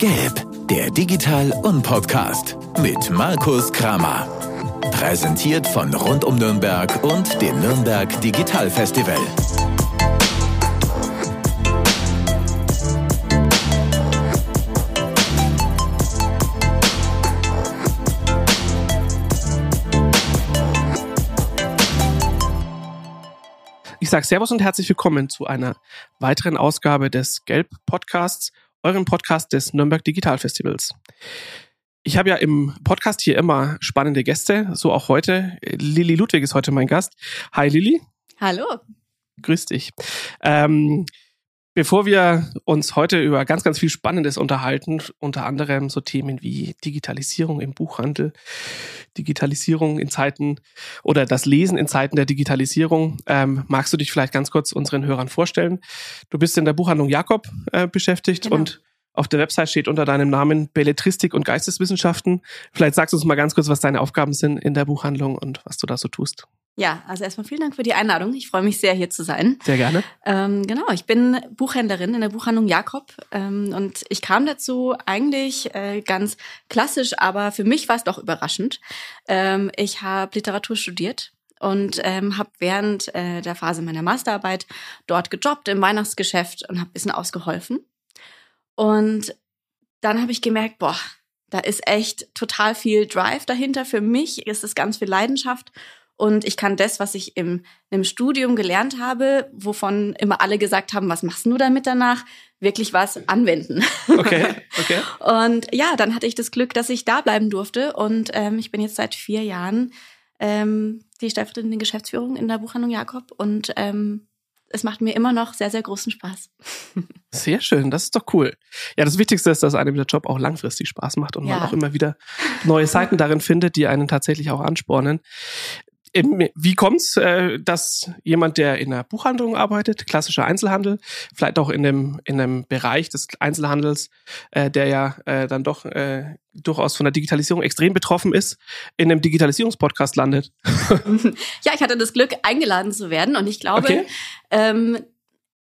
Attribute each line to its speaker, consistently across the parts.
Speaker 1: Gelb, der Digital- und Podcast mit Markus Kramer. Präsentiert von Rund um Nürnberg und dem Nürnberg Digital Festival.
Speaker 2: Ich sage Servus und herzlich willkommen zu einer weiteren Ausgabe des Gelb Eurem Podcast des Nürnberg Digital Festivals. Ich habe ja im Podcast hier immer spannende Gäste, so auch heute. Lilly Ludwig ist heute mein Gast. Hi Lilly.
Speaker 3: Hallo.
Speaker 2: Grüß dich. Ähm, Bevor wir uns heute über ganz, ganz viel Spannendes unterhalten, unter anderem so Themen wie Digitalisierung im Buchhandel, Digitalisierung in Zeiten oder das Lesen in Zeiten der Digitalisierung, ähm, magst du dich vielleicht ganz kurz unseren Hörern vorstellen? Du bist in der Buchhandlung Jakob äh, beschäftigt genau. und auf der Website steht unter deinem Namen Belletristik und Geisteswissenschaften. Vielleicht sagst du uns mal ganz kurz, was deine Aufgaben sind in der Buchhandlung und was du da so tust.
Speaker 3: Ja, also erstmal vielen Dank für die Einladung. Ich freue mich sehr, hier zu sein.
Speaker 2: Sehr gerne.
Speaker 3: Ähm, genau, ich bin Buchhändlerin in der Buchhandlung Jakob ähm, und ich kam dazu eigentlich äh, ganz klassisch, aber für mich war es doch überraschend. Ähm, ich habe Literatur studiert und ähm, habe während äh, der Phase meiner Masterarbeit dort gejobbt im Weihnachtsgeschäft und habe ein bisschen ausgeholfen. Und dann habe ich gemerkt, boah, da ist echt total viel Drive dahinter. Für mich ist es ganz viel Leidenschaft und ich kann das, was ich im, im Studium gelernt habe, wovon immer alle gesagt haben, was machst du damit danach, wirklich was anwenden.
Speaker 2: Okay, okay.
Speaker 3: und ja, dann hatte ich das Glück, dass ich da bleiben durfte. Und ähm, ich bin jetzt seit vier Jahren ähm, die stellvertretende Geschäftsführung in der Buchhandlung Jakob. Und ähm, es macht mir immer noch sehr, sehr großen Spaß.
Speaker 2: Sehr schön, das ist doch cool. Ja, das Wichtigste ist, dass einem der Job auch langfristig Spaß macht und ja. man auch immer wieder neue Seiten darin findet, die einen tatsächlich auch anspornen wie kommt's, äh, dass jemand, der in der Buchhandlung arbeitet, klassischer Einzelhandel, vielleicht auch in dem in dem Bereich des Einzelhandels, äh, der ja äh, dann doch äh, durchaus von der Digitalisierung extrem betroffen ist, in einem Digitalisierungspodcast landet?
Speaker 3: ja, ich hatte das Glück, eingeladen zu werden und ich glaube, okay. ähm,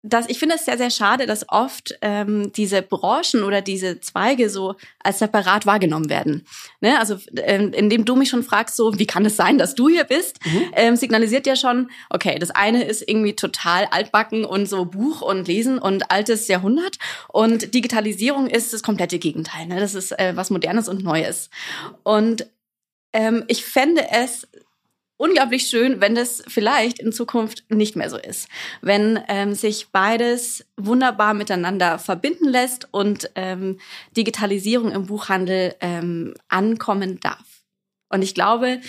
Speaker 3: dass ich finde es sehr, sehr schade, dass oft ähm, diese Branchen oder diese Zweige so als separat wahrgenommen werden. Ne? Also ähm, indem du mich schon fragst, so wie kann es sein, dass du hier bist, mhm. ähm, signalisiert ja schon, okay, das eine ist irgendwie total altbacken und so Buch und Lesen und altes Jahrhundert und Digitalisierung ist das komplette Gegenteil. Ne? Das ist äh, was Modernes und Neues. Und ähm, ich fände es unglaublich schön, wenn das vielleicht in Zukunft nicht mehr so ist. Wenn ähm, sich beides wunderbar miteinander verbinden lässt und ähm, Digitalisierung im Buchhandel ähm, ankommen darf. Und ich glaube,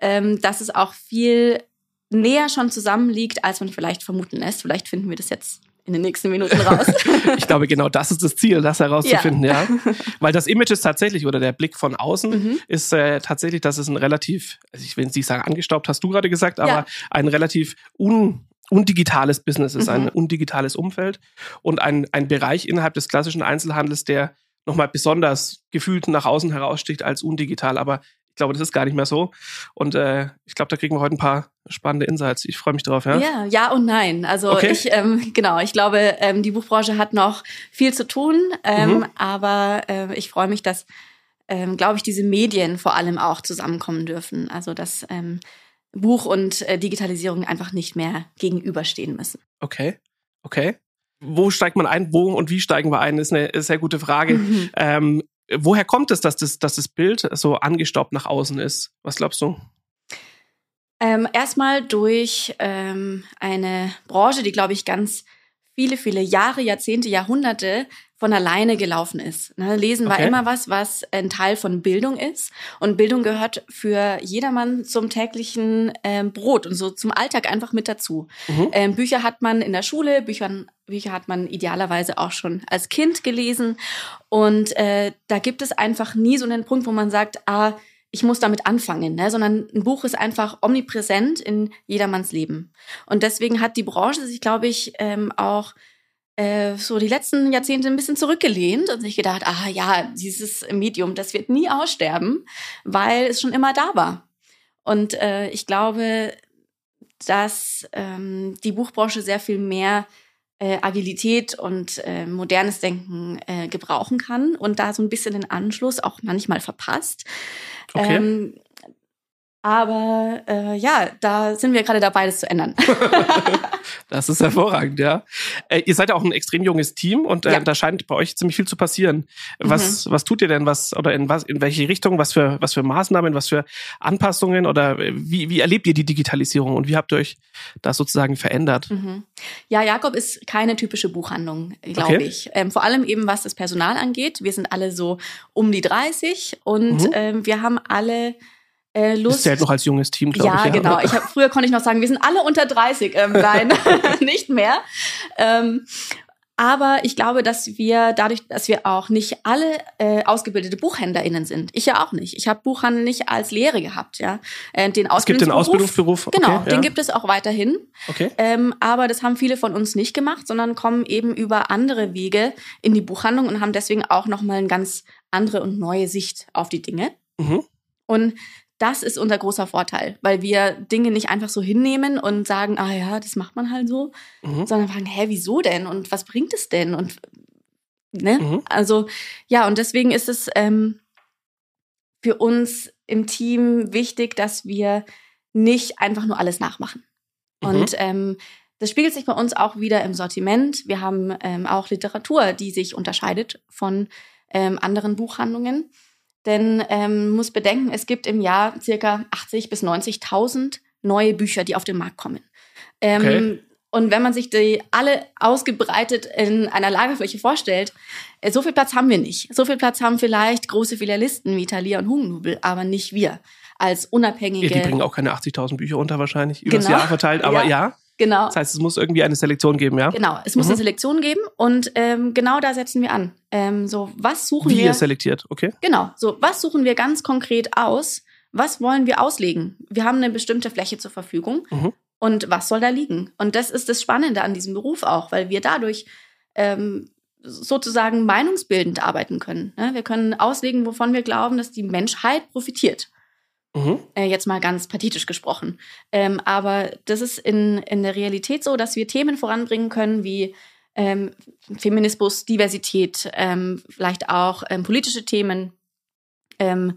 Speaker 3: ähm, dass es auch viel näher schon zusammenliegt, als man vielleicht vermuten lässt. Vielleicht finden wir das jetzt in den nächsten Minuten raus.
Speaker 2: ich glaube, genau das ist das Ziel, das herauszufinden, ja. ja. Weil das Image ist tatsächlich, oder der Blick von außen mhm. ist äh, tatsächlich, dass es ein relativ, also ich will nicht sagen angestaubt, hast du gerade gesagt, aber ja. ein relativ un undigitales Business ist, mhm. ein undigitales Umfeld und ein, ein Bereich innerhalb des klassischen Einzelhandels, der nochmal besonders gefühlt nach außen heraussticht als undigital. Aber glaube, das ist gar nicht mehr so. Und äh, ich glaube, da kriegen wir heute ein paar spannende Insights. Ich freue mich drauf, ja?
Speaker 3: Ja, ja und nein. Also okay. ich, ähm, genau, ich glaube, ähm, die Buchbranche hat noch viel zu tun, ähm, mhm. aber äh, ich freue mich, dass, ähm, glaube ich, diese Medien vor allem auch zusammenkommen dürfen. Also dass ähm, Buch und äh, Digitalisierung einfach nicht mehr gegenüberstehen müssen.
Speaker 2: Okay, okay. Wo steigt man ein? Wo und wie steigen wir ein? Ist eine sehr gute Frage. Mhm. Ähm, woher kommt es, dass das, dass das Bild so angestaubt nach außen ist? Was glaubst du?
Speaker 3: Ähm, erstmal durch ähm, eine Branche, die, glaube ich, ganz viele, viele Jahre, Jahrzehnte, Jahrhunderte von alleine gelaufen ist. Ne? Lesen okay. war immer was, was ein Teil von Bildung ist. Und Bildung gehört für jedermann zum täglichen ähm, Brot und so zum Alltag einfach mit dazu. Mhm. Ähm, Bücher hat man in der Schule, Bücher, Bücher hat man idealerweise auch schon als Kind gelesen. Und äh, da gibt es einfach nie so einen Punkt, wo man sagt, ah, ich muss damit anfangen, ne? sondern ein Buch ist einfach omnipräsent in jedermanns Leben. Und deswegen hat die Branche sich, glaube ich, ähm, auch äh, so die letzten Jahrzehnte ein bisschen zurückgelehnt und sich gedacht, ah ja, dieses Medium, das wird nie aussterben, weil es schon immer da war. Und äh, ich glaube, dass ähm, die Buchbranche sehr viel mehr äh, Agilität und äh, modernes Denken äh, gebrauchen kann und da so ein bisschen den Anschluss auch manchmal verpasst. Okay. Ähm, aber äh, ja, da sind wir gerade dabei, das zu ändern.
Speaker 2: das ist hervorragend, ja. Äh, ihr seid ja auch ein extrem junges Team und äh, ja. da scheint bei euch ziemlich viel zu passieren. Was, mhm. was tut ihr denn? Was oder in was in welche Richtung? Was für was für Maßnahmen? Was für Anpassungen? Oder äh, wie, wie erlebt ihr die Digitalisierung und wie habt ihr euch das sozusagen verändert? Mhm.
Speaker 3: Ja, Jakob ist keine typische Buchhandlung, glaube okay. ich. Ähm, vor allem eben was das Personal angeht. Wir sind alle so um die 30 und mhm. ähm, wir haben alle äh, Lust. Das
Speaker 2: zählt noch als junges Team, glaube
Speaker 3: ja, ich. Ja, genau. Ich hab, früher konnte ich noch sagen, wir sind alle unter 30. Ähm, nein, nicht mehr. Ähm, aber ich glaube, dass wir dadurch, dass wir auch nicht alle äh, ausgebildete BuchhändlerInnen sind. Ich ja auch nicht. Ich habe Buchhandel nicht als Lehre gehabt, ja.
Speaker 2: Äh, den es gibt den Ausbildungsberuf.
Speaker 3: Okay, genau, ja. den gibt es auch weiterhin. Okay. Ähm, aber das haben viele von uns nicht gemacht, sondern kommen eben über andere Wege in die Buchhandlung und haben deswegen auch nochmal eine ganz andere und neue Sicht auf die Dinge. Mhm. Und das ist unser großer Vorteil, weil wir Dinge nicht einfach so hinnehmen und sagen, ah ja, das macht man halt so, mhm. sondern fragen, hä, wieso denn und was bringt es denn und ne? Mhm. Also ja, und deswegen ist es ähm, für uns im Team wichtig, dass wir nicht einfach nur alles nachmachen. Mhm. Und ähm, das spiegelt sich bei uns auch wieder im Sortiment. Wir haben ähm, auch Literatur, die sich unterscheidet von ähm, anderen Buchhandlungen. Denn ähm, muss bedenken, es gibt im Jahr circa 80 bis 90.000 neue Bücher, die auf den Markt kommen. Ähm, okay. Und wenn man sich die alle ausgebreitet in einer Lagerfläche vorstellt, äh, so viel Platz haben wir nicht. So viel Platz haben vielleicht große Filialisten wie Thalia und Hugendubel, aber nicht wir als unabhängige.
Speaker 2: Ja, die bringen auch keine 80.000 Bücher unter wahrscheinlich, über genau. das Jahr verteilt, aber ja. ja.
Speaker 3: Genau.
Speaker 2: Das heißt, es muss irgendwie eine Selektion geben, ja?
Speaker 3: Genau, es muss mhm. eine Selektion geben und ähm, genau da setzen wir an. Ähm, so, was suchen
Speaker 2: Wie
Speaker 3: wir?
Speaker 2: Wie ihr selektiert, okay?
Speaker 3: Genau, so, was suchen wir ganz konkret aus? Was wollen wir auslegen? Wir haben eine bestimmte Fläche zur Verfügung mhm. und was soll da liegen? Und das ist das Spannende an diesem Beruf auch, weil wir dadurch ähm, sozusagen meinungsbildend arbeiten können. Ne? Wir können auslegen, wovon wir glauben, dass die Menschheit profitiert. Mhm. Äh, jetzt mal ganz pathetisch gesprochen. Ähm, aber das ist in, in der Realität so, dass wir Themen voranbringen können wie ähm, Feminismus, Diversität, ähm, vielleicht auch ähm, politische Themen, ähm,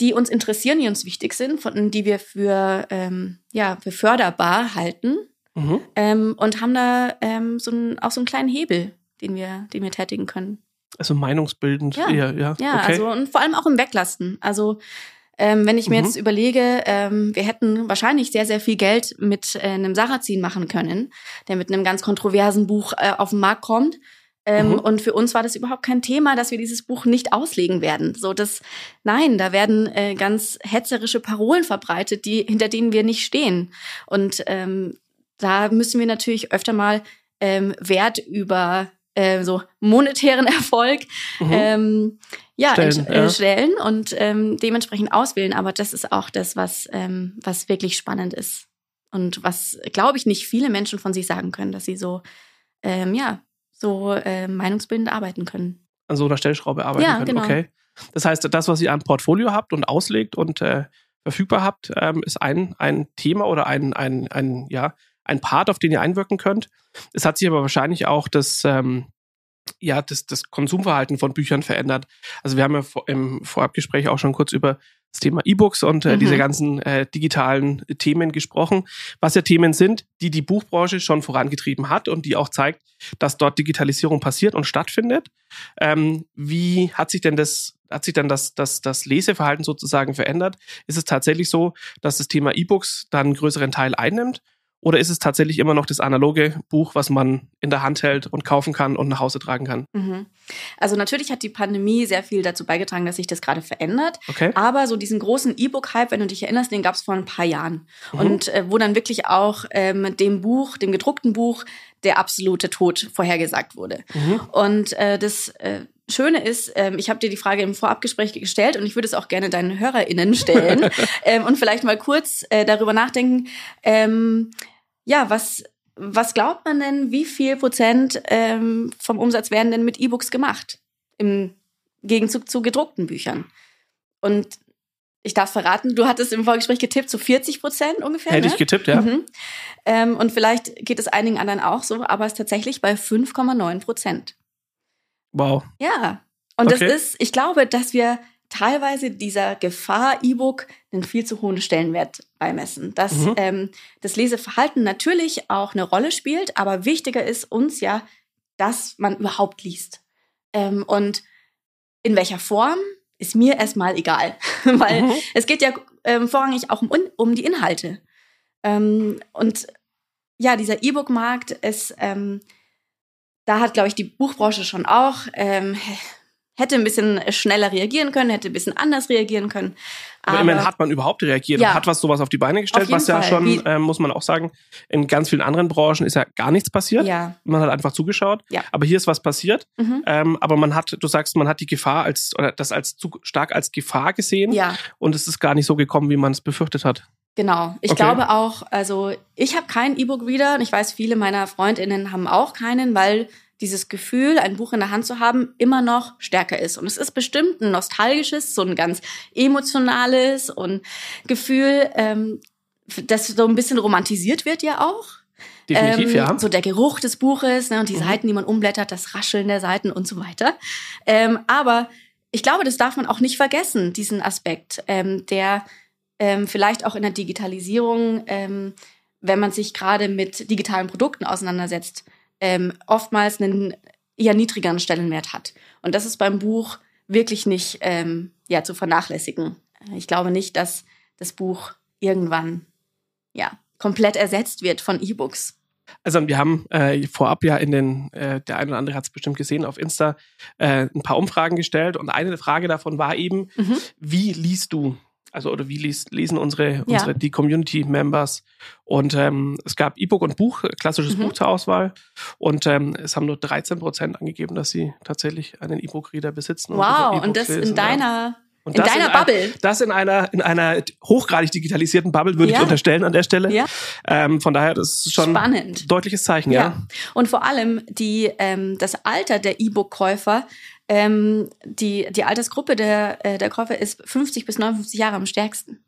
Speaker 3: die uns interessieren, die uns wichtig sind, von, die wir für, ähm, ja, für förderbar halten mhm. und haben da so ein, auch so einen kleinen Hebel, den wir, den wir tätigen können.
Speaker 2: Also meinungsbildend
Speaker 3: ja.
Speaker 2: eher, ja.
Speaker 3: Ja, okay. also und vor allem auch im Weglasten. Also ähm, wenn ich mir mhm. jetzt überlege, ähm, wir hätten wahrscheinlich sehr, sehr viel Geld mit äh, einem Sarrazin machen können, der mit einem ganz kontroversen Buch äh, auf den Markt kommt. Ähm, mhm. Und für uns war das überhaupt kein Thema, dass wir dieses Buch nicht auslegen werden. So das, nein, da werden äh, ganz hetzerische Parolen verbreitet, die hinter denen wir nicht stehen. Und ähm, da müssen wir natürlich öfter mal ähm, Wert über äh, so monetären Erfolg mhm. ähm, ja, stellen, äh, ja. stellen und ähm, dementsprechend auswählen. Aber das ist auch das, was, ähm, was wirklich spannend ist. Und was, glaube ich, nicht viele Menschen von sich sagen können, dass sie so, ähm, ja, so äh, meinungsbildend arbeiten können.
Speaker 2: An so einer Stellschraube arbeiten ja, können. Genau. Okay. Das heißt, das, was ihr am Portfolio habt und auslegt und äh, verfügbar habt, ähm, ist ein, ein Thema oder ein, ein, ein, ja, ein Part, auf den ihr einwirken könnt. Es hat sich aber wahrscheinlich auch das, ähm, ja, das, das Konsumverhalten von Büchern verändert. Also wir haben ja im Vorabgespräch auch schon kurz über das Thema E-Books und äh, mhm. diese ganzen äh, digitalen Themen gesprochen, was ja Themen sind, die die Buchbranche schon vorangetrieben hat und die auch zeigt, dass dort Digitalisierung passiert und stattfindet. Ähm, wie hat sich denn das hat sich dann das, das, das Leseverhalten sozusagen verändert? Ist es tatsächlich so, dass das Thema E-Books dann einen größeren Teil einnimmt? Oder ist es tatsächlich immer noch das analoge Buch, was man in der Hand hält und kaufen kann und nach Hause tragen kann? Mhm.
Speaker 3: Also natürlich hat die Pandemie sehr viel dazu beigetragen, dass sich das gerade verändert. Okay. Aber so diesen großen E-Book-Hype, wenn du dich erinnerst, den gab es vor ein paar Jahren. Mhm. Und äh, wo dann wirklich auch ähm, dem Buch, dem gedruckten Buch, der absolute Tod vorhergesagt wurde. Mhm. Und äh, das äh, Schöne ist, ähm, ich habe dir die Frage im Vorabgespräch gestellt und ich würde es auch gerne deinen HörerInnen stellen ähm, und vielleicht mal kurz äh, darüber nachdenken. Ähm, ja, was, was glaubt man denn, wie viel Prozent ähm, vom Umsatz werden denn mit E-Books gemacht? Im Gegenzug zu gedruckten Büchern. Und ich darf verraten, du hattest im Vorgespräch getippt, so 40 Prozent ungefähr.
Speaker 2: Hätte
Speaker 3: ne?
Speaker 2: ich getippt, ja. Mhm.
Speaker 3: Ähm, und vielleicht geht es einigen anderen auch so, aber es ist tatsächlich bei 5,9 Prozent.
Speaker 2: Wow.
Speaker 3: Ja. Und okay. das ist, ich glaube, dass wir teilweise dieser Gefahr E-Book einen viel zu hohen Stellenwert beimessen. Dass mhm. ähm, das Leseverhalten natürlich auch eine Rolle spielt, aber wichtiger ist uns ja, dass man überhaupt liest. Ähm, und in welcher Form ist mir erstmal egal, weil mhm. es geht ja ähm, vorrangig auch um, um die Inhalte. Ähm, und ja, dieser E-Book-Markt ist, ähm, da hat, glaube ich, die Buchbranche schon auch ähm, hätte ein bisschen schneller reagieren können, hätte ein bisschen anders reagieren können.
Speaker 2: Aber, aber immerhin hat man überhaupt reagiert
Speaker 3: ja,
Speaker 2: und hat was sowas auf die Beine gestellt, was ja Fall. schon, äh, muss man auch sagen, in ganz vielen anderen Branchen ist ja gar nichts passiert.
Speaker 3: Ja.
Speaker 2: Man hat einfach zugeschaut.
Speaker 3: Ja.
Speaker 2: Aber hier ist was passiert.
Speaker 3: Mhm.
Speaker 2: Ähm, aber man hat, du sagst, man hat die Gefahr als, oder das als zu stark als Gefahr gesehen.
Speaker 3: Ja.
Speaker 2: Und es ist gar nicht so gekommen, wie man es befürchtet hat.
Speaker 3: Genau. Ich okay. glaube auch, also ich habe keinen E-Book-Reader und ich weiß, viele meiner FreundInnen haben auch keinen, weil dieses Gefühl, ein Buch in der Hand zu haben, immer noch stärker ist. Und es ist bestimmt ein nostalgisches, so ein ganz emotionales und Gefühl, ähm, das so ein bisschen romantisiert wird ja auch.
Speaker 2: Definitiv, ähm,
Speaker 3: ja. So der Geruch des Buches ne, und die mhm. Seiten, die man umblättert, das Rascheln der Seiten und so weiter. Ähm, aber ich glaube, das darf man auch nicht vergessen, diesen Aspekt, ähm, der ähm, vielleicht auch in der Digitalisierung, ähm, wenn man sich gerade mit digitalen Produkten auseinandersetzt, ähm, oftmals einen eher niedrigeren Stellenwert hat. Und das ist beim Buch wirklich nicht ähm, ja, zu vernachlässigen. Ich glaube nicht, dass das Buch irgendwann ja, komplett ersetzt wird von E-Books.
Speaker 2: Also wir haben äh, vorab ja in den, äh, der eine oder andere hat es bestimmt gesehen, auf Insta äh, ein paar Umfragen gestellt und eine Frage davon war eben, mhm. wie liest du also oder wie lies, lesen unsere, ja. unsere die Community-Members. Und ähm, es gab E-Book und Buch, klassisches mhm. Buch zur Auswahl. Und ähm, es haben nur 13 Prozent angegeben, dass sie tatsächlich einen E-Book-Reader besitzen.
Speaker 3: Wow, und, und das lesen, in deiner und in deiner in Bubble.
Speaker 2: Ein, das in einer, in einer hochgradig digitalisierten Bubble würde ja. ich unterstellen an der Stelle.
Speaker 3: Ja.
Speaker 2: Ähm, von daher, das ist schon
Speaker 3: Spannend.
Speaker 2: ein deutliches Zeichen, ja. ja.
Speaker 3: Und vor allem die, ähm, das Alter der E-Book-Käufer ähm, die, die Altersgruppe der, äh, der Käufer ist 50 bis 59 Jahre am stärksten.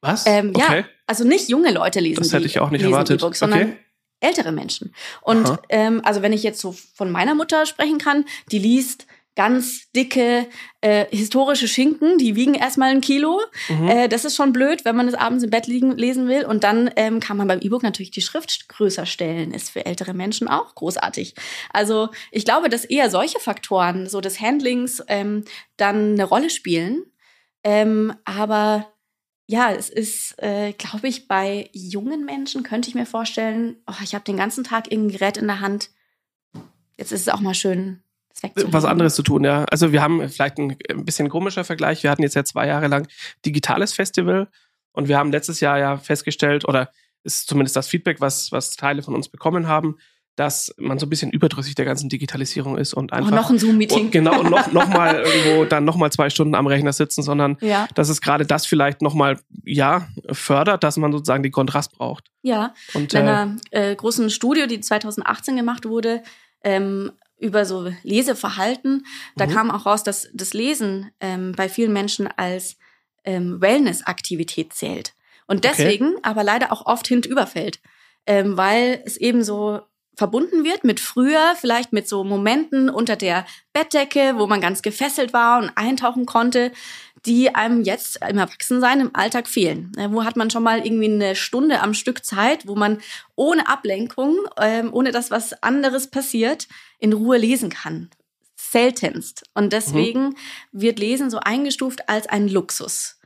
Speaker 2: Was?
Speaker 3: Ähm, okay. Ja, also nicht junge Leute lesen
Speaker 2: Das hätte ich auch nicht erwartet.
Speaker 3: E sondern okay. ältere Menschen. Und ähm, also wenn ich jetzt so von meiner Mutter sprechen kann, die liest ganz dicke äh, historische Schinken, die wiegen erstmal ein Kilo. Mhm. Äh, das ist schon blöd, wenn man es abends im Bett liegen lesen will. Und dann ähm, kann man beim E-Book natürlich die Schrift größer stellen. Ist für ältere Menschen auch großartig. Also ich glaube, dass eher solche Faktoren, so des Handlings, ähm, dann eine Rolle spielen. Ähm, aber ja, es ist, äh, glaube ich, bei jungen Menschen könnte ich mir vorstellen, oh, ich habe den ganzen Tag irgendein Gerät in der Hand. Jetzt ist es auch mal schön,
Speaker 2: was anderes zu tun, ja. Also wir haben vielleicht ein, ein bisschen komischer Vergleich. Wir hatten jetzt ja zwei Jahre lang digitales Festival und wir haben letztes Jahr ja festgestellt, oder ist zumindest das Feedback, was, was Teile von uns bekommen haben, dass man so ein bisschen überdrüssig der ganzen Digitalisierung ist und einfach.
Speaker 3: Oh, noch ein Zoom-Meeting.
Speaker 2: Genau, und noch, noch mal irgendwo dann noch mal zwei Stunden am Rechner sitzen, sondern
Speaker 3: ja.
Speaker 2: dass es gerade das vielleicht noch mal, ja, fördert, dass man sozusagen den Kontrast braucht.
Speaker 3: Ja. Und, in einer äh, großen Studie, die 2018 gemacht wurde, ähm, über so Leseverhalten. Da mhm. kam auch raus, dass das Lesen ähm, bei vielen Menschen als ähm, Wellness-Aktivität zählt. Und deswegen okay. aber leider auch oft hinüberfällt, ähm, weil es eben so verbunden wird mit früher, vielleicht mit so Momenten unter der Bettdecke, wo man ganz gefesselt war und eintauchen konnte, die einem jetzt im Erwachsensein im Alltag fehlen. Wo hat man schon mal irgendwie eine Stunde am Stück Zeit, wo man ohne Ablenkung, ähm, ohne dass was anderes passiert, in Ruhe lesen kann? Seltenst. Und deswegen mhm. wird Lesen so eingestuft als ein Luxus.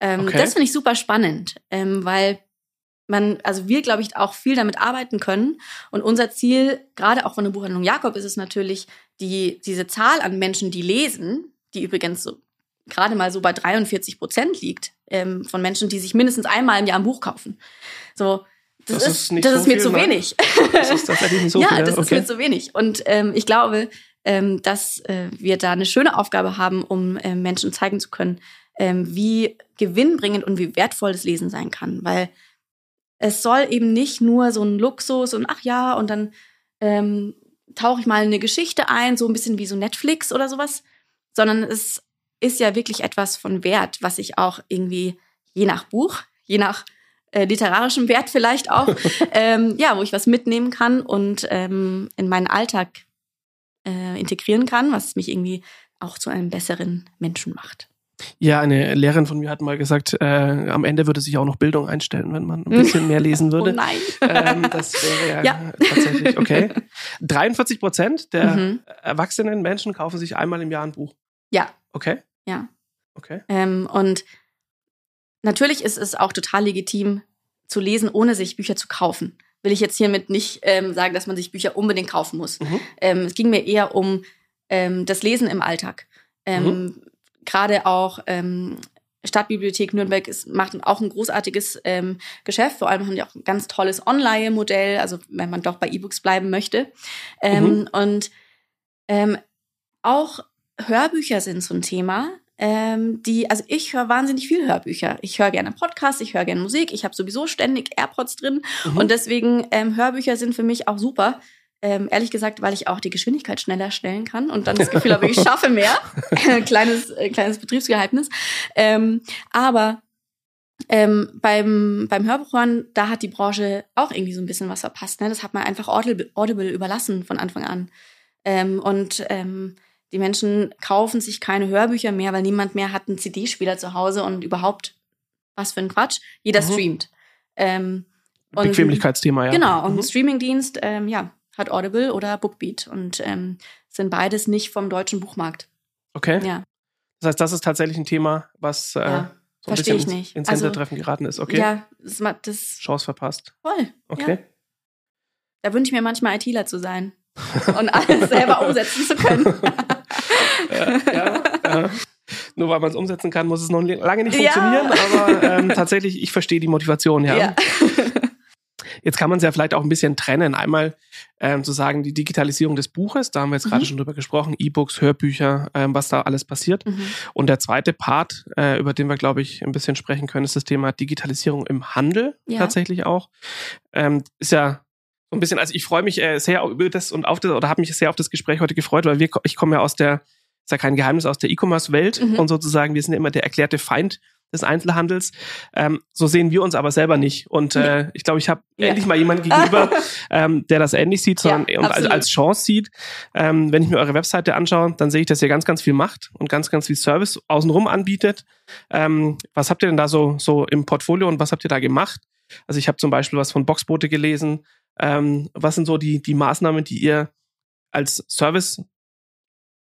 Speaker 3: Ähm, okay. Das finde ich super spannend, ähm, weil man, also wir, glaube ich, auch viel damit arbeiten können. Und unser Ziel, gerade auch von der Buchhandlung Jakob, ist es natürlich, die, diese Zahl an Menschen, die lesen, die übrigens so gerade mal so bei 43 Prozent liegt, ähm, von Menschen, die sich mindestens einmal im Jahr ein Buch kaufen. So, das, das ist, ist das so ist mir viel, zu wenig.
Speaker 2: Das ist tatsächlich nicht so
Speaker 3: ja,
Speaker 2: viel.
Speaker 3: Ja, das okay. ist mir zu wenig. Und ähm, ich glaube, ähm, dass äh, wir da eine schöne Aufgabe haben, um äh, Menschen zeigen zu können, ähm, wie gewinnbringend und wie wertvoll das Lesen sein kann. Weil es soll eben nicht nur so ein Luxus und ach ja, und dann ähm, tauche ich mal eine Geschichte ein, so ein bisschen wie so Netflix oder sowas, sondern es ist ja wirklich etwas von Wert, was ich auch irgendwie je nach Buch, je nach äh, literarischem Wert vielleicht auch, ähm, ja, wo ich was mitnehmen kann und ähm, in meinen Alltag äh, integrieren kann, was mich irgendwie auch zu einem besseren Menschen macht.
Speaker 2: Ja, eine Lehrerin von mir hat mal gesagt, äh, am Ende würde sich auch noch Bildung einstellen, wenn man ein bisschen mehr lesen würde.
Speaker 3: Oh nein.
Speaker 2: Ähm, das wäre ja,
Speaker 3: Ja.
Speaker 2: tatsächlich okay. 43 Prozent der
Speaker 3: Mhm.
Speaker 2: erwachsenen Menschen kaufen sich einmal im Jahr ein Buch.
Speaker 3: Ja,
Speaker 2: Okay,
Speaker 3: ja.
Speaker 2: okay.
Speaker 3: Ähm, und natürlich ist es auch total legitim zu lesen, ohne sich Bücher zu kaufen. Will ich jetzt hiermit nicht ähm, sagen, dass man sich Bücher unbedingt kaufen muss.
Speaker 2: Mhm.
Speaker 3: Ähm, es ging mir eher um ähm, das Lesen im Alltag. Ähm, Gerade auch ähm, Stadtbibliothek Nürnberg ist, macht auch ein großartiges ähm, Geschäft. Vor allem haben die auch ein ganz tolles Online-Modell, also wenn man doch bei E-Books bleiben möchte. Ähm, Und ähm, auch Hörbücher sind so ein Thema. Ähm, die, also ich höre wahnsinnig viel Hörbücher. Ich höre gerne Podcasts, ich höre gerne Musik, ich habe sowieso ständig AirPods drin
Speaker 2: Mhm.
Speaker 3: und deswegen ähm, Hörbücher sind für mich auch super. Ähm, ehrlich gesagt, weil ich auch die Geschwindigkeit schneller stellen kann und dann das Gefühl habe, ich schaffe mehr. kleines, äh, kleines Betriebsgeheimnis. Ähm, aber ähm, beim, beim Hörbuchhören, da hat die Branche auch irgendwie so ein bisschen was verpasst. Ne? Das hat man einfach Audible, Audible überlassen von Anfang an. Ähm, und ähm, die Menschen kaufen sich keine Hörbücher mehr, weil niemand mehr hat einen CD-Spieler zu Hause und überhaupt was für ein Quatsch. Jeder
Speaker 2: Mhm.
Speaker 3: streamt. Ähm, und-
Speaker 2: Bequemlichkeitsthema, ja.
Speaker 3: Genau, und
Speaker 2: Mhm.
Speaker 3: Streamingdienst, ähm, ja, hat Audible oder Bookbeat und ähm, sind beides nicht vom deutschen Buchmarkt.
Speaker 2: Okay.
Speaker 3: Ja,
Speaker 2: Das heißt, das ist tatsächlich ein Thema, was äh,
Speaker 3: ja.
Speaker 2: so ein bisschen
Speaker 3: ich
Speaker 2: ins-
Speaker 3: nicht.
Speaker 2: ins
Speaker 3: Also-
Speaker 2: Hintertreffen geraten ist. Okay.
Speaker 3: Ja, das, das
Speaker 2: Chance verpasst.
Speaker 3: voll.
Speaker 2: Okay.
Speaker 3: Ja. Da wünsche ich mir manchmal ITler zu sein und alles selber umsetzen zu können.
Speaker 2: ja, ja, ja. Nur weil man es umsetzen kann, muss es noch lange nicht
Speaker 3: Ja.
Speaker 2: funktionieren, aber ähm, tatsächlich, ich verstehe die Motivation, ja.
Speaker 3: Ja.
Speaker 2: Jetzt kann man es ja vielleicht auch ein bisschen trennen. Einmal ähm, zu sagen, die Digitalisierung des Buches, da haben wir jetzt gerade
Speaker 3: Mhm.
Speaker 2: schon drüber gesprochen, E-Books, Hörbücher, ähm, was da alles passiert.
Speaker 3: Mhm.
Speaker 2: Und der zweite Part, äh, über den wir, glaube ich, ein bisschen sprechen können, ist das Thema Digitalisierung im Handel
Speaker 3: Ja.
Speaker 2: tatsächlich auch. Ähm, ist ja so ein bisschen, also ich freue mich äh, sehr über das und auf das, oder habe mich sehr auf das Gespräch heute gefreut, weil wir, ich komme ja aus der, ist ja kein Geheimnis, aus der E-Commerce-Welt
Speaker 3: Mhm.
Speaker 2: und sozusagen, wir sind ja immer der erklärte Feind des Einzelhandels. Ähm, so sehen wir uns aber selber nicht. Und äh, ich glaube, ich habe
Speaker 3: Ja.
Speaker 2: endlich mal jemanden gegenüber, ähm, der das ähnlich sieht, sondern
Speaker 3: Ja,
Speaker 2: als, als Chance sieht. Ähm, wenn ich mir eure Webseite anschaue, dann sehe ich, dass ihr ganz, ganz viel macht und ganz, ganz viel Service außenrum anbietet. Ähm, was habt ihr denn da so, so im Portfolio und was habt ihr da gemacht? Also ich habe zum Beispiel was von Boxboote gelesen. Ähm, was sind so die, die Maßnahmen, die ihr als Service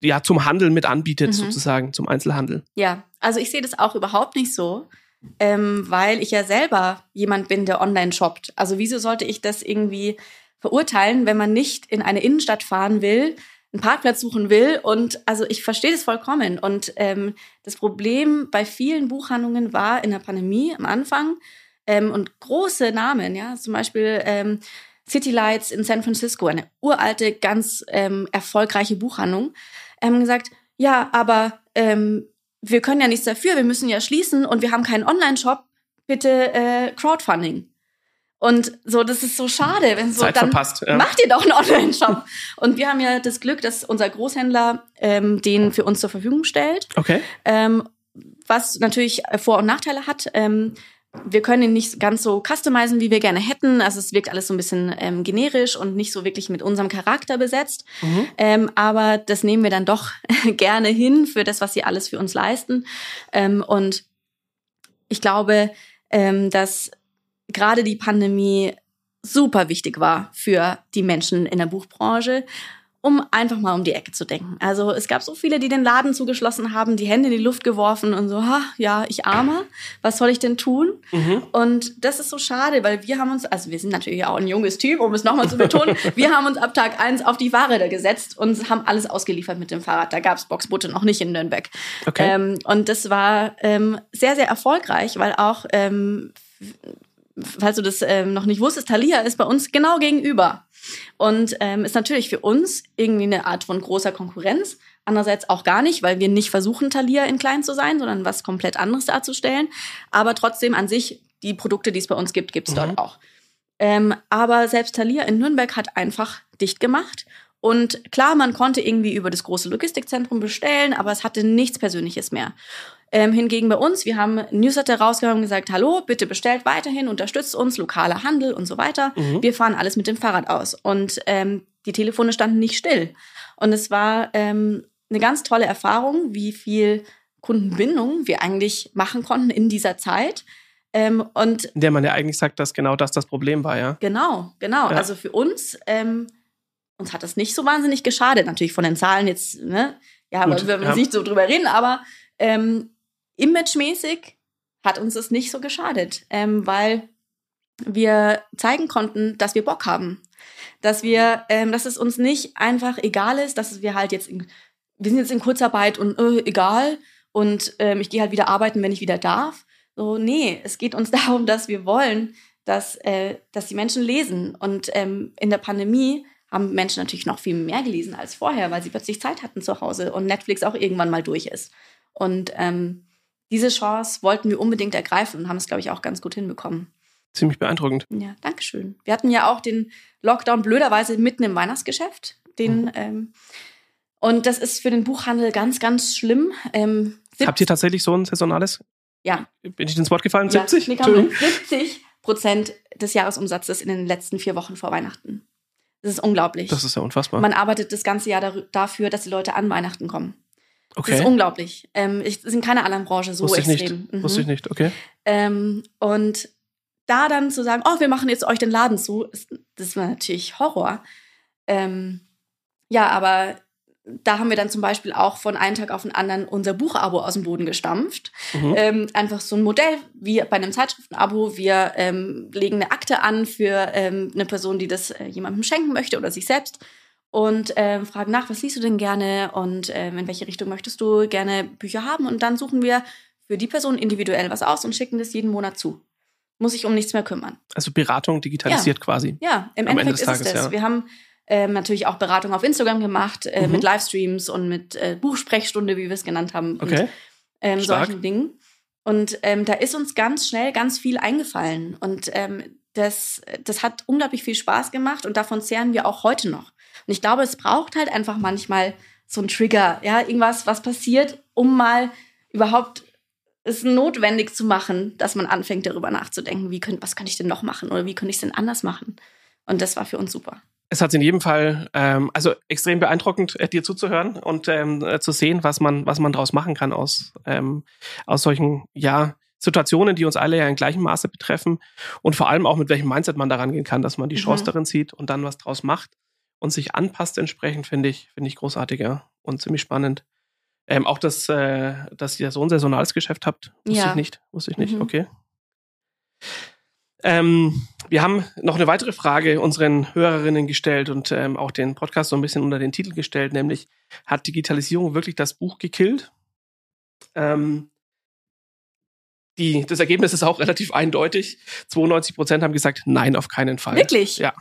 Speaker 2: ja zum Handel mit anbietet,
Speaker 3: Mhm.
Speaker 2: sozusagen, zum Einzelhandel?
Speaker 3: Ja, also ich sehe das auch überhaupt nicht so, ähm, weil ich ja selber jemand bin, der online shoppt. Also wieso sollte ich das irgendwie verurteilen, wenn man nicht in eine Innenstadt fahren will, einen Parkplatz suchen will? Und also ich verstehe das vollkommen. Und ähm, das Problem bei vielen Buchhandlungen war in der Pandemie am Anfang ähm, und große Namen, ja, zum Beispiel ähm, City Lights in San Francisco, eine uralte, ganz ähm, erfolgreiche Buchhandlung, haben gesagt, ja, aber ähm, wir können ja nichts dafür, wir müssen ja schließen und wir haben keinen Online-Shop, bitte äh, Crowdfunding. Und so, das ist so schade, wenn so
Speaker 2: Zeit
Speaker 3: dann
Speaker 2: verpasst. Ja.
Speaker 3: macht ihr doch einen Online-Shop. und wir haben ja das Glück, dass unser Großhändler ähm, den für uns zur Verfügung stellt,
Speaker 2: Okay.
Speaker 3: ähm, was natürlich Vor- und Nachteile hat. Ähm, wir können ihn nicht ganz so customizen, wie wir gerne hätten. Also es wirkt alles so ein bisschen ähm, generisch und nicht so wirklich mit unserem Charakter besetzt.
Speaker 2: Mhm.
Speaker 3: Ähm, aber das nehmen wir dann doch gerne hin für das, was sie alles für uns leisten. Ähm, und ich glaube, ähm, dass gerade die Pandemie super wichtig war für die Menschen in der Buchbranche, um einfach mal um die Ecke zu denken. Also es gab so viele, die den Laden zugeschlossen haben, die Hände in die Luft geworfen und so, ha, ja, ich armer, was soll ich denn tun?
Speaker 2: Mhm.
Speaker 3: Und das ist so schade, weil wir haben uns, also wir sind natürlich auch ein junges Team, um es nochmal zu betonen, wir haben uns ab Tag eins auf die da gesetzt und haben alles ausgeliefert mit dem Fahrrad. Da gab es Boxboote noch nicht in Nürnberg.
Speaker 2: Okay.
Speaker 3: Ähm, und das war ähm, sehr, sehr erfolgreich, weil auch, ähm, falls du das ähm, noch nicht wusstest, Thalia ist bei uns genau gegenüber. Und ähm, ist natürlich für uns irgendwie eine Art von großer Konkurrenz. Andererseits auch gar nicht, weil wir nicht versuchen, Thalia in klein zu sein, sondern was komplett anderes darzustellen. Aber trotzdem an sich, die Produkte, die es bei uns gibt, gibt es
Speaker 2: Mhm.
Speaker 3: dort auch. Ähm, aber selbst Thalia in Nürnberg hat einfach dicht gemacht. Und klar, man konnte irgendwie über das große Logistikzentrum bestellen, aber es hatte nichts Persönliches mehr. Ähm, hingegen bei uns, wir haben Newsletter rausgehauen und gesagt, hallo, bitte bestellt weiterhin, unterstützt uns, lokaler Handel und so weiter. Mhm. Wir fahren alles mit dem Fahrrad aus. Und ähm, die Telefone standen nicht still. Und es war ähm, eine ganz tolle Erfahrung, wie viel Kundenbindung wir eigentlich machen konnten in dieser Zeit.
Speaker 2: Ähm, und in der man ja eigentlich sagt, dass genau das das Problem war, ja.
Speaker 3: Genau, genau. Ja. Also für uns, ähm, uns hat das nicht so wahnsinnig geschadet. Natürlich von den Zahlen jetzt, ne? Ja, Gut, aber wir ja. nicht so drüber reden, aber ähm, imagemäßig hat uns das nicht so geschadet, ähm, weil wir zeigen konnten, dass wir Bock haben. Dass wir, ähm, dass es uns nicht einfach egal ist, dass wir halt jetzt, in, wir sind jetzt in Kurzarbeit und äh, egal und ähm, ich gehe halt wieder arbeiten, wenn ich wieder darf. So, nee, es geht uns darum, dass wir wollen, dass, äh, dass die Menschen lesen. Und ähm, in der Pandemie haben Menschen natürlich noch viel mehr gelesen als vorher, weil sie plötzlich Zeit hatten zu Hause und Netflix auch irgendwann mal durch ist. Und ähm, diese Chance wollten wir unbedingt ergreifen und haben es, glaube ich, auch ganz gut hinbekommen.
Speaker 2: Ziemlich beeindruckend.
Speaker 3: Ja, danke schön. Wir hatten ja auch den Lockdown blöderweise mitten im Weihnachtsgeschäft. Den, mhm. ähm, und das ist für den Buchhandel ganz, ganz schlimm. Ähm,
Speaker 2: Habt ihr tatsächlich so ein saisonales?
Speaker 3: Ja.
Speaker 2: Bin ich ins Wort gefallen? Ja, 70?
Speaker 3: Nee, 70 Prozent des Jahresumsatzes in den letzten vier Wochen vor Weihnachten. Das ist unglaublich.
Speaker 2: Das ist ja unfassbar.
Speaker 3: Man arbeitet das ganze Jahr dafür, dass die Leute an Weihnachten kommen. Okay. Das ist unglaublich. Ähm, ich, in keiner anderen Branche so
Speaker 2: Wusste
Speaker 3: extrem.
Speaker 2: Ich nicht. Mhm. Wusste ich nicht, okay.
Speaker 3: Ähm, und da dann zu sagen, oh, wir machen jetzt euch den Laden zu, das war natürlich Horror. Ähm, ja, aber da haben wir dann zum Beispiel auch von einem Tag auf den anderen unser Buchabo aus dem Boden gestampft. Mhm. Ähm, einfach so ein Modell wie bei einem Zeitschriftenabo. Wir ähm, legen eine Akte an für ähm, eine Person, die das äh, jemandem schenken möchte oder sich selbst und äh, fragen nach, was liest du denn gerne und äh, in welche Richtung möchtest du gerne Bücher haben und dann suchen wir für die Person individuell was aus und schicken das jeden Monat zu. Muss ich um nichts mehr kümmern.
Speaker 2: Also Beratung digitalisiert
Speaker 3: ja.
Speaker 2: quasi.
Speaker 3: Ja, im Endeffekt ist Tages, es das. Ja. Wir haben ähm, natürlich auch Beratung auf Instagram gemacht äh, mhm. mit Livestreams und mit äh, Buchsprechstunde, wie wir es genannt haben.
Speaker 2: Okay. Und,
Speaker 3: ähm, solchen Dingen. Und ähm, da ist uns ganz schnell ganz viel eingefallen. Und ähm, das, das hat unglaublich viel Spaß gemacht und davon zehren wir auch heute noch. Und ich glaube, es braucht halt einfach manchmal so ein Trigger, ja, irgendwas, was passiert, um mal überhaupt es notwendig zu machen, dass man anfängt, darüber nachzudenken, wie könnt, was kann ich denn noch machen oder wie könnte ich es denn anders machen. Und das war für uns super.
Speaker 2: Es hat in jedem Fall ähm, also extrem beeindruckend, äh, dir zuzuhören und ähm, äh, zu sehen, was man was man daraus machen kann aus ähm, aus solchen ja Situationen, die uns alle ja in gleichem Maße betreffen und vor allem auch mit welchem Mindset man daran gehen kann, dass man die Chance mhm. darin sieht und dann was draus macht und sich anpasst entsprechend, finde ich, finde ich großartiger und ziemlich spannend. Ähm, auch, dass, äh, dass ihr so ein saisonales Geschäft habt, wusste ja. ich nicht. Wusste ich nicht, mhm. okay. Ähm, wir haben noch eine weitere Frage unseren Hörerinnen gestellt und ähm, auch den Podcast so ein bisschen unter den Titel gestellt, nämlich hat Digitalisierung wirklich das Buch gekillt? Ähm, die, das Ergebnis ist auch relativ eindeutig. 92 Prozent haben gesagt, nein, auf keinen Fall.
Speaker 3: Wirklich?
Speaker 2: Ja.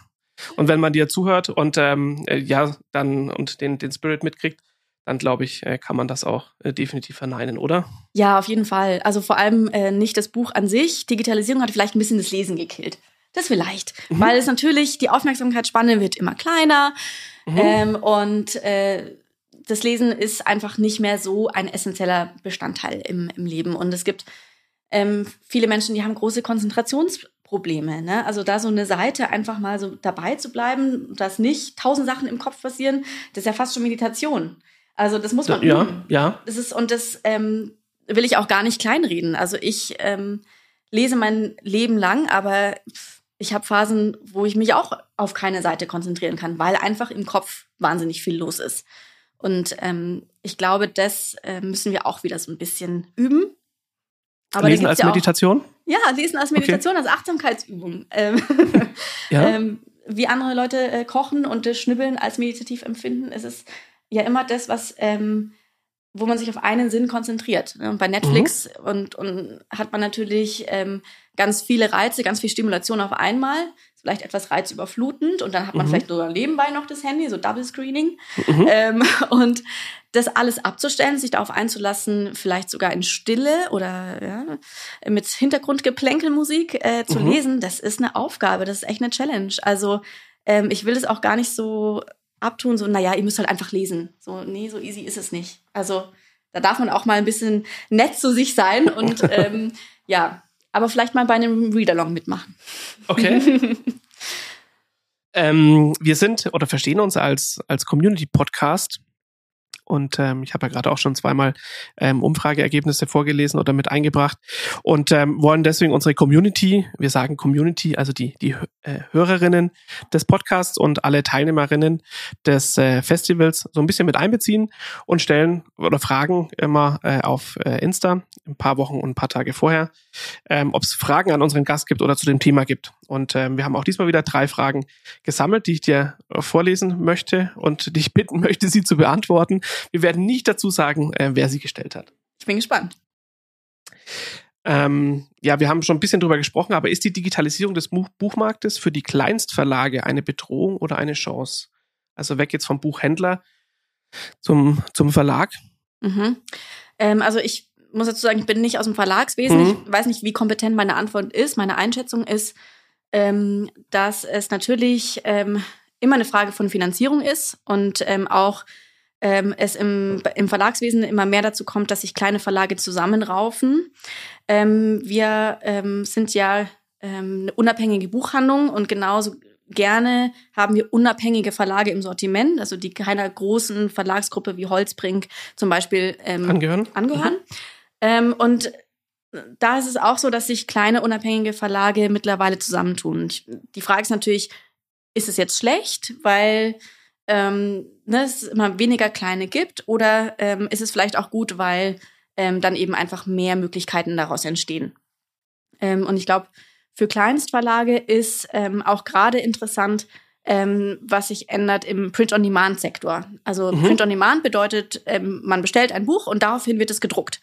Speaker 2: Und wenn man dir zuhört und ähm, äh, ja, dann und den, den Spirit mitkriegt, dann glaube ich, äh, kann man das auch äh, definitiv verneinen, oder?
Speaker 3: Ja, auf jeden Fall. Also vor allem äh, nicht das Buch an sich. Digitalisierung hat vielleicht ein bisschen das Lesen gekillt. Das vielleicht, mhm. weil es natürlich die Aufmerksamkeitsspanne wird immer kleiner mhm. ähm, und äh, das Lesen ist einfach nicht mehr so ein essentieller Bestandteil im, im Leben. Und es gibt ähm, viele Menschen, die haben große Konzentrations Probleme. Ne? Also da so eine Seite einfach mal so dabei zu bleiben, dass nicht tausend Sachen im Kopf passieren, das ist ja fast schon Meditation. Also das muss man.
Speaker 2: Ja, ja.
Speaker 3: Das ist und das ähm, will ich auch gar nicht kleinreden. Also ich ähm, lese mein Leben lang, aber ich habe Phasen, wo ich mich auch auf keine Seite konzentrieren kann, weil einfach im Kopf wahnsinnig viel los ist. Und ähm, ich glaube, das äh, müssen wir auch wieder so ein bisschen üben.
Speaker 2: Aber Lesen als ja Meditation?
Speaker 3: Ja, Lesen als Meditation, okay. als Achtsamkeitsübung. Ähm, ja. ähm, wie andere Leute äh, kochen und das Schnibbeln als meditativ empfinden, ist es ja immer das, was, ähm, wo man sich auf einen Sinn konzentriert. Und bei Netflix mhm. und, und hat man natürlich ähm, ganz viele Reize, ganz viel Stimulation auf einmal. Vielleicht etwas reizüberflutend und dann hat man mhm. vielleicht sogar nebenbei noch das Handy, so Double Screening. Mhm. Ähm, und das alles abzustellen, sich darauf einzulassen, vielleicht sogar in Stille oder ja, mit Hintergrundgeplänkelmusik äh, zu mhm. lesen, das ist eine Aufgabe, das ist echt eine Challenge. Also ähm, ich will es auch gar nicht so abtun, so, naja, ihr müsst halt einfach lesen. So, nee, so easy ist es nicht. Also da darf man auch mal ein bisschen nett zu sich sein und ähm, ja, aber vielleicht mal bei einem Read-Along mitmachen.
Speaker 2: Okay. ähm, wir sind oder verstehen uns als, als Community-Podcast und ähm, ich habe ja gerade auch schon zweimal ähm, Umfrageergebnisse vorgelesen oder mit eingebracht und ähm, wollen deswegen unsere Community, wir sagen Community, also die, die äh, Hörerinnen des Podcasts und alle Teilnehmerinnen des äh, Festivals so ein bisschen mit einbeziehen und stellen oder fragen immer äh, auf äh, Insta ein paar Wochen und ein paar Tage vorher, ähm, ob es Fragen an unseren Gast gibt oder zu dem Thema gibt. Und ähm, wir haben auch diesmal wieder drei Fragen gesammelt, die ich dir äh, vorlesen möchte und dich bitten möchte, sie zu beantworten. Wir werden nicht dazu sagen, äh, wer sie gestellt hat.
Speaker 3: Ich bin gespannt.
Speaker 2: Ähm, ja, wir haben schon ein bisschen drüber gesprochen, aber ist die Digitalisierung des Buchmarktes für die Kleinstverlage eine Bedrohung oder eine Chance? Also weg jetzt vom Buchhändler zum, zum Verlag?
Speaker 3: Mhm. Ähm, also ich muss dazu sagen, ich bin nicht aus dem Verlagswesen. Mhm. Ich weiß nicht, wie kompetent meine Antwort ist. Meine Einschätzung ist, ähm, dass es natürlich ähm, immer eine Frage von Finanzierung ist und ähm, auch ähm, es im, im Verlagswesen immer mehr dazu kommt, dass sich kleine Verlage zusammenraufen. Ähm, wir ähm, sind ja ähm, eine unabhängige Buchhandlung und genauso gerne haben wir unabhängige Verlage im Sortiment, also die keiner großen Verlagsgruppe wie Holzbrink zum Beispiel ähm,
Speaker 2: angehören.
Speaker 3: angehören. Mhm. Ähm, und da ist es auch so, dass sich kleine unabhängige Verlage mittlerweile zusammentun. Die Frage ist natürlich, ist es jetzt schlecht, weil ähm, ne, es immer weniger kleine gibt, oder ähm, ist es vielleicht auch gut, weil ähm, dann eben einfach mehr Möglichkeiten daraus entstehen? Ähm, und ich glaube, für Kleinstverlage ist ähm, auch gerade interessant, ähm, was sich ändert im Print-on-Demand-Sektor. Also mhm. Print-on-Demand bedeutet, man bestellt ein Buch und daraufhin wird es gedruckt.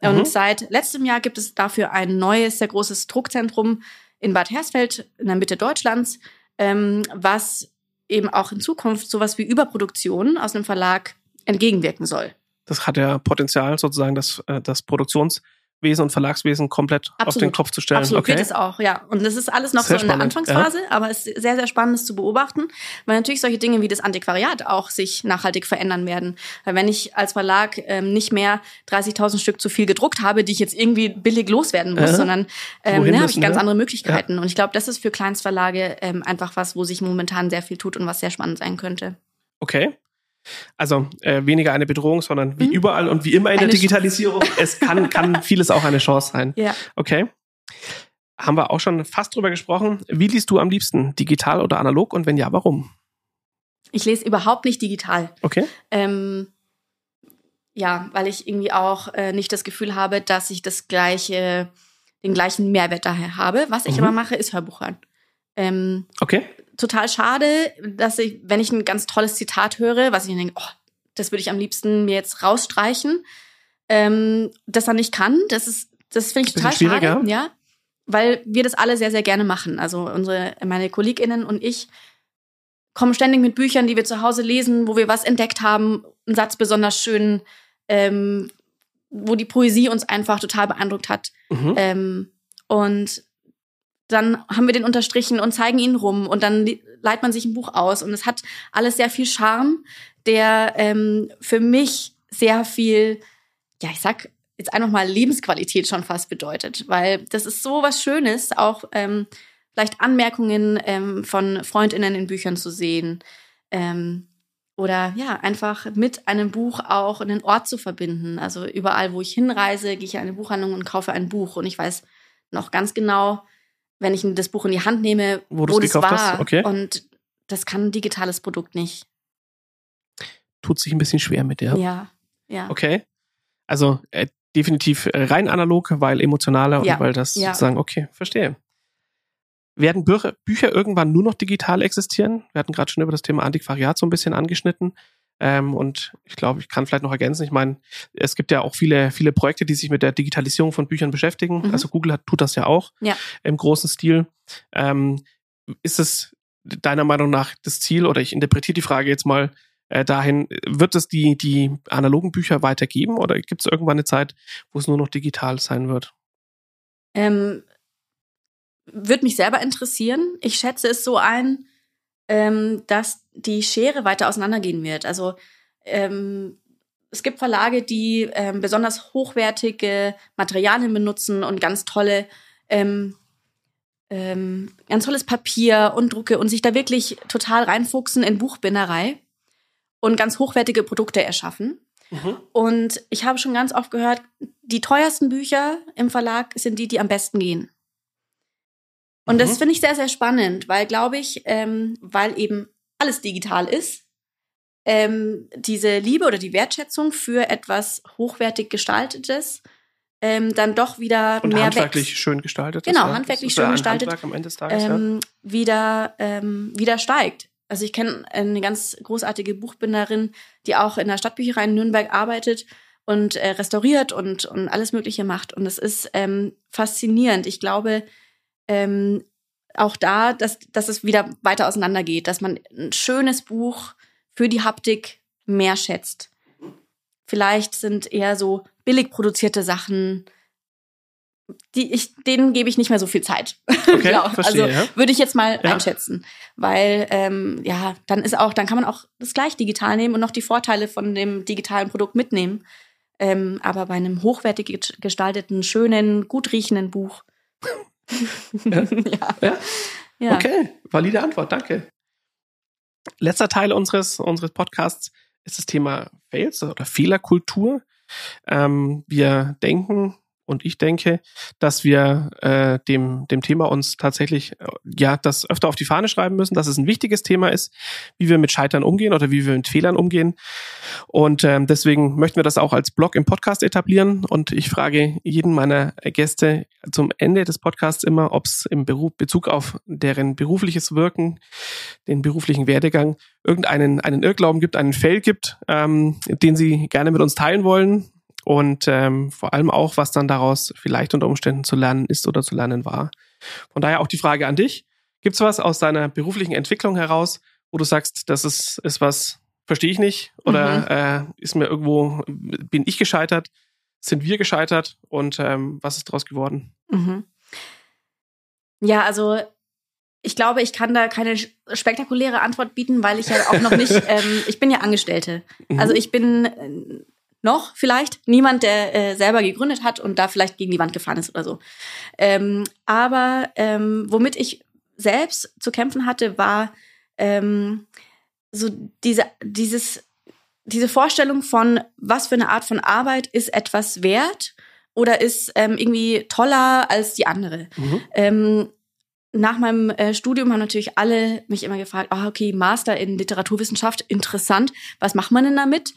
Speaker 3: Mhm. Und seit letztem Jahr gibt es dafür ein neues, sehr großes Druckzentrum in Bad Hersfeld in der Mitte Deutschlands, ähm, was eben auch in Zukunft sowas wie Überproduktion aus einem Verlag entgegenwirken soll.
Speaker 2: Das hat ja Potenzial, sozusagen das, äh, das Produktions- Wesen und Verlagswesen komplett Absolut. auf den Kopf zu stellen.
Speaker 3: Absolut, okay. wird es auch, ja. Und das ist alles noch sehr so in der Anfangsphase, ja. aber es ist sehr, sehr spannend, es zu beobachten, weil natürlich solche Dinge wie das Antiquariat auch sich nachhaltig verändern werden. Weil wenn ich als Verlag ähm, nicht mehr 30.000 Stück zu viel gedruckt habe, die ich jetzt irgendwie billig loswerden muss, ja. sondern ähm, ne, habe ich ganz ne? andere Möglichkeiten. Ja. Und ich glaube, das ist für Kleinstverlage ähm, einfach was, wo sich momentan sehr viel tut und was sehr spannend sein könnte.
Speaker 2: Okay. Also äh, weniger eine Bedrohung, sondern wie mhm. überall und wie immer in eine der Digitalisierung, es kann, kann vieles auch eine Chance sein.
Speaker 3: Ja.
Speaker 2: Okay. Haben wir auch schon fast drüber gesprochen. Wie liest du am liebsten? Digital oder analog? Und wenn ja, warum?
Speaker 3: Ich lese überhaupt nicht digital.
Speaker 2: Okay.
Speaker 3: Ähm, ja, weil ich irgendwie auch äh, nicht das Gefühl habe, dass ich das gleiche, den gleichen Mehrwert daher habe. Was ich mhm. aber mache, ist Hörbuch hören. Ähm,
Speaker 2: okay
Speaker 3: total schade, dass ich, wenn ich ein ganz tolles Zitat höre, was ich denke, oh, das würde ich am liebsten mir jetzt rausstreichen, ähm, das er nicht kann. Das ist, das finde ich total schade, ja, weil wir das alle sehr, sehr gerne machen. Also unsere, meine KollegInnen und ich kommen ständig mit Büchern, die wir zu Hause lesen, wo wir was entdeckt haben, einen Satz besonders schön, ähm, wo die Poesie uns einfach total beeindruckt hat. Mhm. Ähm, und dann haben wir den unterstrichen und zeigen ihn rum und dann leiht man sich ein Buch aus und es hat alles sehr viel Charme, der ähm, für mich sehr viel, ja, ich sag jetzt einfach mal Lebensqualität schon fast bedeutet, weil das ist so was Schönes, auch ähm, vielleicht Anmerkungen ähm, von Freundinnen in Büchern zu sehen ähm, oder ja, einfach mit einem Buch auch einen Ort zu verbinden. Also überall, wo ich hinreise, gehe ich in eine Buchhandlung und kaufe ein Buch und ich weiß noch ganz genau, wenn ich das Buch in die Hand nehme, wo, wo das war. Hast? Okay. Und das kann ein digitales Produkt nicht.
Speaker 2: Tut sich ein bisschen schwer mit, ja.
Speaker 3: Ja, ja.
Speaker 2: Okay. Also äh, definitiv rein analog, weil emotionaler ja. und weil das ja. sozusagen, okay, verstehe. Werden Bücher, Bücher irgendwann nur noch digital existieren? Wir hatten gerade schon über das Thema Antiquariat so ein bisschen angeschnitten. Ähm, und ich glaube, ich kann vielleicht noch ergänzen, ich meine, es gibt ja auch viele, viele Projekte, die sich mit der Digitalisierung von Büchern beschäftigen. Mhm. Also Google hat, tut das ja auch
Speaker 3: ja.
Speaker 2: im großen Stil. Ähm, ist es deiner Meinung nach das Ziel, oder ich interpretiere die Frage jetzt mal äh, dahin, wird es die, die analogen Bücher weitergeben oder gibt es irgendwann eine Zeit, wo es nur noch digital sein wird?
Speaker 3: Ähm, würde mich selber interessieren. Ich schätze es so ein, ähm, dass die Schere weiter auseinandergehen wird. Also ähm, es gibt Verlage, die ähm, besonders hochwertige Materialien benutzen und ganz tolle, ähm, ähm, ganz tolles Papier und Drucke und sich da wirklich total reinfuchsen in Buchbinderei und ganz hochwertige Produkte erschaffen. Mhm. Und ich habe schon ganz oft gehört, die teuersten Bücher im Verlag sind die, die am besten gehen. Und mhm. das finde ich sehr, sehr spannend, weil, glaube ich, ähm, weil eben alles digital ist, ähm, diese Liebe oder die Wertschätzung für etwas hochwertig gestaltetes ähm, dann doch wieder
Speaker 2: und
Speaker 3: mehr
Speaker 2: handwerklich wächst. schön gestaltet.
Speaker 3: Genau, ja. handwerklich schön gestaltet. Am Ende des Tages, ähm, ja. wieder, ähm, wieder steigt. Also ich kenne eine ganz großartige Buchbinderin, die auch in der Stadtbücherei in Nürnberg arbeitet und äh, restauriert und, und alles Mögliche macht. Und es ist ähm, faszinierend. Ich glaube, ähm, auch da, dass, dass es wieder weiter auseinandergeht, dass man ein schönes Buch für die Haptik mehr schätzt. Vielleicht sind eher so billig produzierte Sachen, die ich, denen gebe ich nicht mehr so viel Zeit.
Speaker 2: Okay, genau. verstehe,
Speaker 3: also ja. würde ich jetzt mal ja. einschätzen, weil ähm, ja, dann ist auch, dann kann man auch das gleich digital nehmen und noch die Vorteile von dem digitalen Produkt mitnehmen. Ähm, aber bei einem hochwertig gestalteten, schönen, gut riechenden Buch.
Speaker 2: ja. ja. ja. Okay, valide Antwort, danke. Letzter Teil unseres, unseres Podcasts ist das Thema Fails oder Fehlerkultur. Ähm, wir denken und ich denke, dass wir äh, dem, dem Thema uns tatsächlich äh, ja das öfter auf die Fahne schreiben müssen, dass es ein wichtiges Thema ist, wie wir mit Scheitern umgehen oder wie wir mit Fehlern umgehen. Und ähm, deswegen möchten wir das auch als Blog im Podcast etablieren. Und ich frage jeden meiner Gäste zum Ende des Podcasts immer, ob es im Beruf, Bezug auf deren berufliches Wirken, den beruflichen Werdegang, irgendeinen einen Irrglauben gibt, einen Fail gibt, ähm, den sie gerne mit uns teilen wollen und ähm, vor allem auch, was dann daraus vielleicht unter Umständen zu lernen ist oder zu lernen war. Von daher auch die Frage an dich. Gibt es was aus deiner beruflichen Entwicklung heraus, wo du sagst, das ist, ist was, verstehe ich nicht oder mhm. äh, ist mir irgendwo, bin ich gescheitert, sind wir gescheitert und ähm, was ist daraus geworden?
Speaker 3: Mhm. Ja, also ich glaube, ich kann da keine spektakuläre Antwort bieten, weil ich ja auch noch nicht, ähm, ich bin ja Angestellte. Mhm. Also ich bin noch vielleicht. Niemand, der äh, selber gegründet hat und da vielleicht gegen die Wand gefahren ist oder so. Ähm, aber ähm, womit ich selbst zu kämpfen hatte, war ähm, so diese, dieses, diese Vorstellung von, was für eine Art von Arbeit ist etwas wert oder ist ähm, irgendwie toller als die andere. Mhm. Ähm, nach meinem äh, Studium haben natürlich alle mich immer gefragt, oh, okay, Master in Literaturwissenschaft, interessant, was macht man denn damit?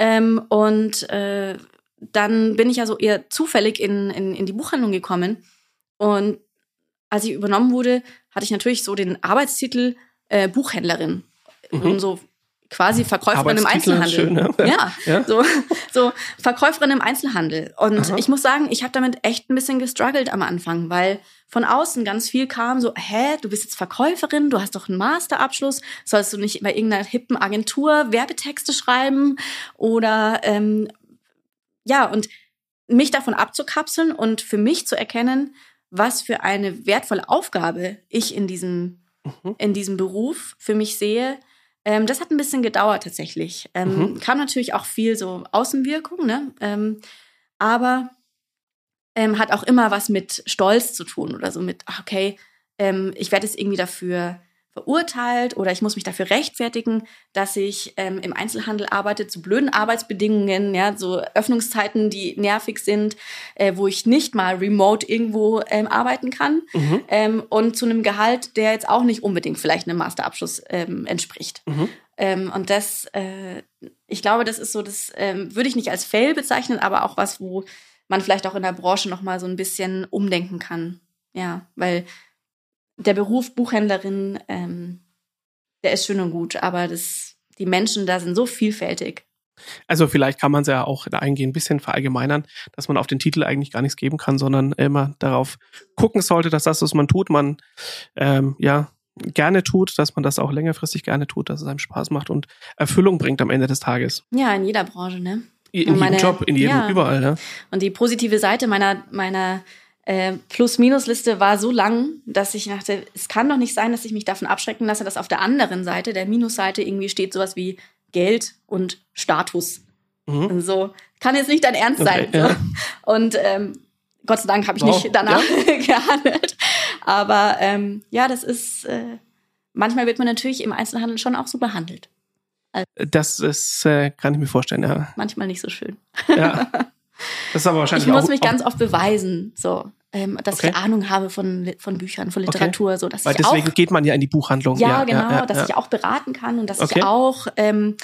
Speaker 3: Ähm, und äh, dann bin ich ja so eher zufällig in, in, in die Buchhandlung gekommen. Und als ich übernommen wurde, hatte ich natürlich so den Arbeitstitel äh, Buchhändlerin. Mhm. Und so quasi Verkäuferin im Einzelhandel. Schön, ja. Ja, ja, So, so Verkäuferin im Einzelhandel. Und Aha. ich muss sagen, ich habe damit echt ein bisschen gestruggelt am Anfang, weil von außen ganz viel kam so, hä, du bist jetzt Verkäuferin, du hast doch einen Masterabschluss, sollst du nicht bei irgendeiner hippen Agentur Werbetexte schreiben oder ähm, ja, und mich davon abzukapseln und für mich zu erkennen, was für eine wertvolle Aufgabe ich in diesem, mhm. in diesem Beruf für mich sehe, ähm, das hat ein bisschen gedauert tatsächlich. Ähm, mhm. Kam natürlich auch viel so Außenwirkung, ne? Ähm, aber ähm, hat auch immer was mit Stolz zu tun oder so mit, okay, ähm, ich werde jetzt irgendwie dafür verurteilt oder ich muss mich dafür rechtfertigen, dass ich ähm, im Einzelhandel arbeite zu blöden Arbeitsbedingungen, ja, so Öffnungszeiten, die nervig sind, äh, wo ich nicht mal remote irgendwo ähm, arbeiten kann mhm. ähm, und zu einem Gehalt, der jetzt auch nicht unbedingt vielleicht einem Masterabschluss ähm, entspricht. Mhm. Ähm, und das, äh, ich glaube, das ist so, das ähm, würde ich nicht als Fail bezeichnen, aber auch was, wo man vielleicht auch in der Branche noch mal so ein bisschen umdenken kann. Ja, weil der Beruf Buchhändlerin, ähm, der ist schön und gut, aber das, die Menschen da sind so vielfältig.
Speaker 2: Also vielleicht kann man es ja auch eingehen, ein bisschen verallgemeinern, dass man auf den Titel eigentlich gar nichts geben kann, sondern immer darauf gucken sollte, dass das, was man tut, man ähm, ja gerne tut, dass man das auch längerfristig gerne tut, dass es einem Spaß macht und Erfüllung bringt am Ende des Tages.
Speaker 3: Ja, in jeder Branche, ne?
Speaker 2: In jedem meine, Job, in jedem, ja. überall, ne?
Speaker 3: Und die positive Seite meiner, meiner äh, Plus-Minus-Liste war so lang, dass ich dachte, es kann doch nicht sein, dass ich mich davon abschrecken lasse, dass auf der anderen Seite, der Minusseite, irgendwie steht sowas wie Geld und Status. Mhm. So, kann jetzt nicht dein Ernst okay, sein. So. Ja. Und ähm, Gott sei Dank habe ich wow. nicht danach ja. gehandelt. Aber ähm, ja, das ist, äh, manchmal wird man natürlich im Einzelhandel schon auch so behandelt.
Speaker 2: Also, das ist, äh, kann ich mir vorstellen, ja.
Speaker 3: Manchmal nicht so schön.
Speaker 2: Ja. Das ist aber wahrscheinlich
Speaker 3: Ich muss
Speaker 2: auch,
Speaker 3: mich ganz oft beweisen, so. Ähm, dass okay. ich Ahnung habe von, von Büchern, von Literatur, okay. so dass
Speaker 2: Weil
Speaker 3: ich
Speaker 2: deswegen
Speaker 3: auch,
Speaker 2: geht man ja in die Buchhandlung.
Speaker 3: Ja, ja genau, ja, dass ich auch beraten kann und dass okay. ich auch ähm,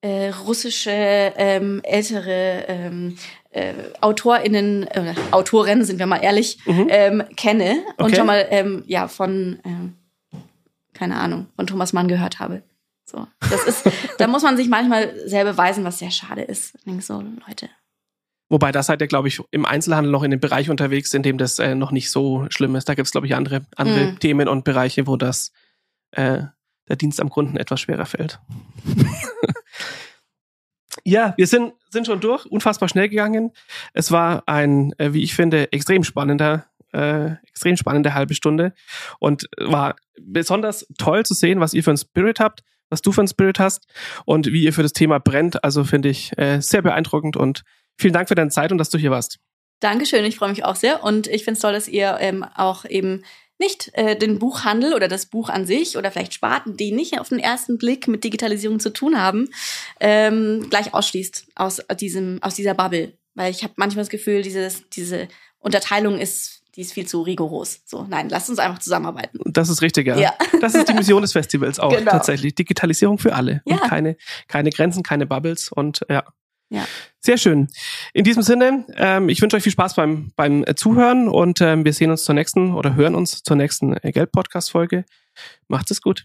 Speaker 3: äh, russische ähm, ältere ähm, äh, AutorInnen, äh, Autoren, sind wir mal ehrlich, mhm. ähm, kenne und schon mal ähm, ja von ähm, keine Ahnung von Thomas Mann gehört habe. So, das ist, da muss man sich manchmal sehr beweisen, was sehr schade ist. Ich denke so, Leute.
Speaker 2: Wobei da seid ihr, glaube ich, im Einzelhandel noch in dem Bereich unterwegs, in dem das äh, noch nicht so schlimm ist. Da gibt es, glaube ich, andere, andere mhm. Themen und Bereiche, wo das äh, der Dienst am Kunden etwas schwerer fällt. ja, wir sind, sind schon durch, unfassbar schnell gegangen. Es war ein, äh, wie ich finde, extrem spannender, äh, extrem spannende halbe Stunde und war besonders toll zu sehen, was ihr für einen Spirit habt, was du für einen Spirit hast und wie ihr für das Thema brennt. Also finde ich äh, sehr beeindruckend und vielen Dank für deine Zeit und dass du hier warst.
Speaker 3: Dankeschön, ich freue mich auch sehr und ich finde es toll, dass ihr ähm, auch eben nicht äh, den Buchhandel oder das Buch an sich oder vielleicht Sparten, die nicht auf den ersten Blick mit Digitalisierung zu tun haben, ähm, gleich ausschließt aus diesem aus dieser Bubble, weil ich habe manchmal das Gefühl, dieses diese Unterteilung ist die ist viel zu rigoros. So, nein, lasst uns einfach zusammenarbeiten.
Speaker 2: Das ist richtig, ja. ja. Das ist die Mission des Festivals auch genau. tatsächlich. Digitalisierung für alle. Ja. Und keine, keine Grenzen, keine Bubbles und ja.
Speaker 3: Ja.
Speaker 2: Sehr schön. In diesem Sinne, ähm, ich wünsche euch viel Spaß beim, beim äh, Zuhören und ähm, wir sehen uns zur nächsten oder hören uns zur nächsten äh, Geld-Podcast-Folge. Macht es gut.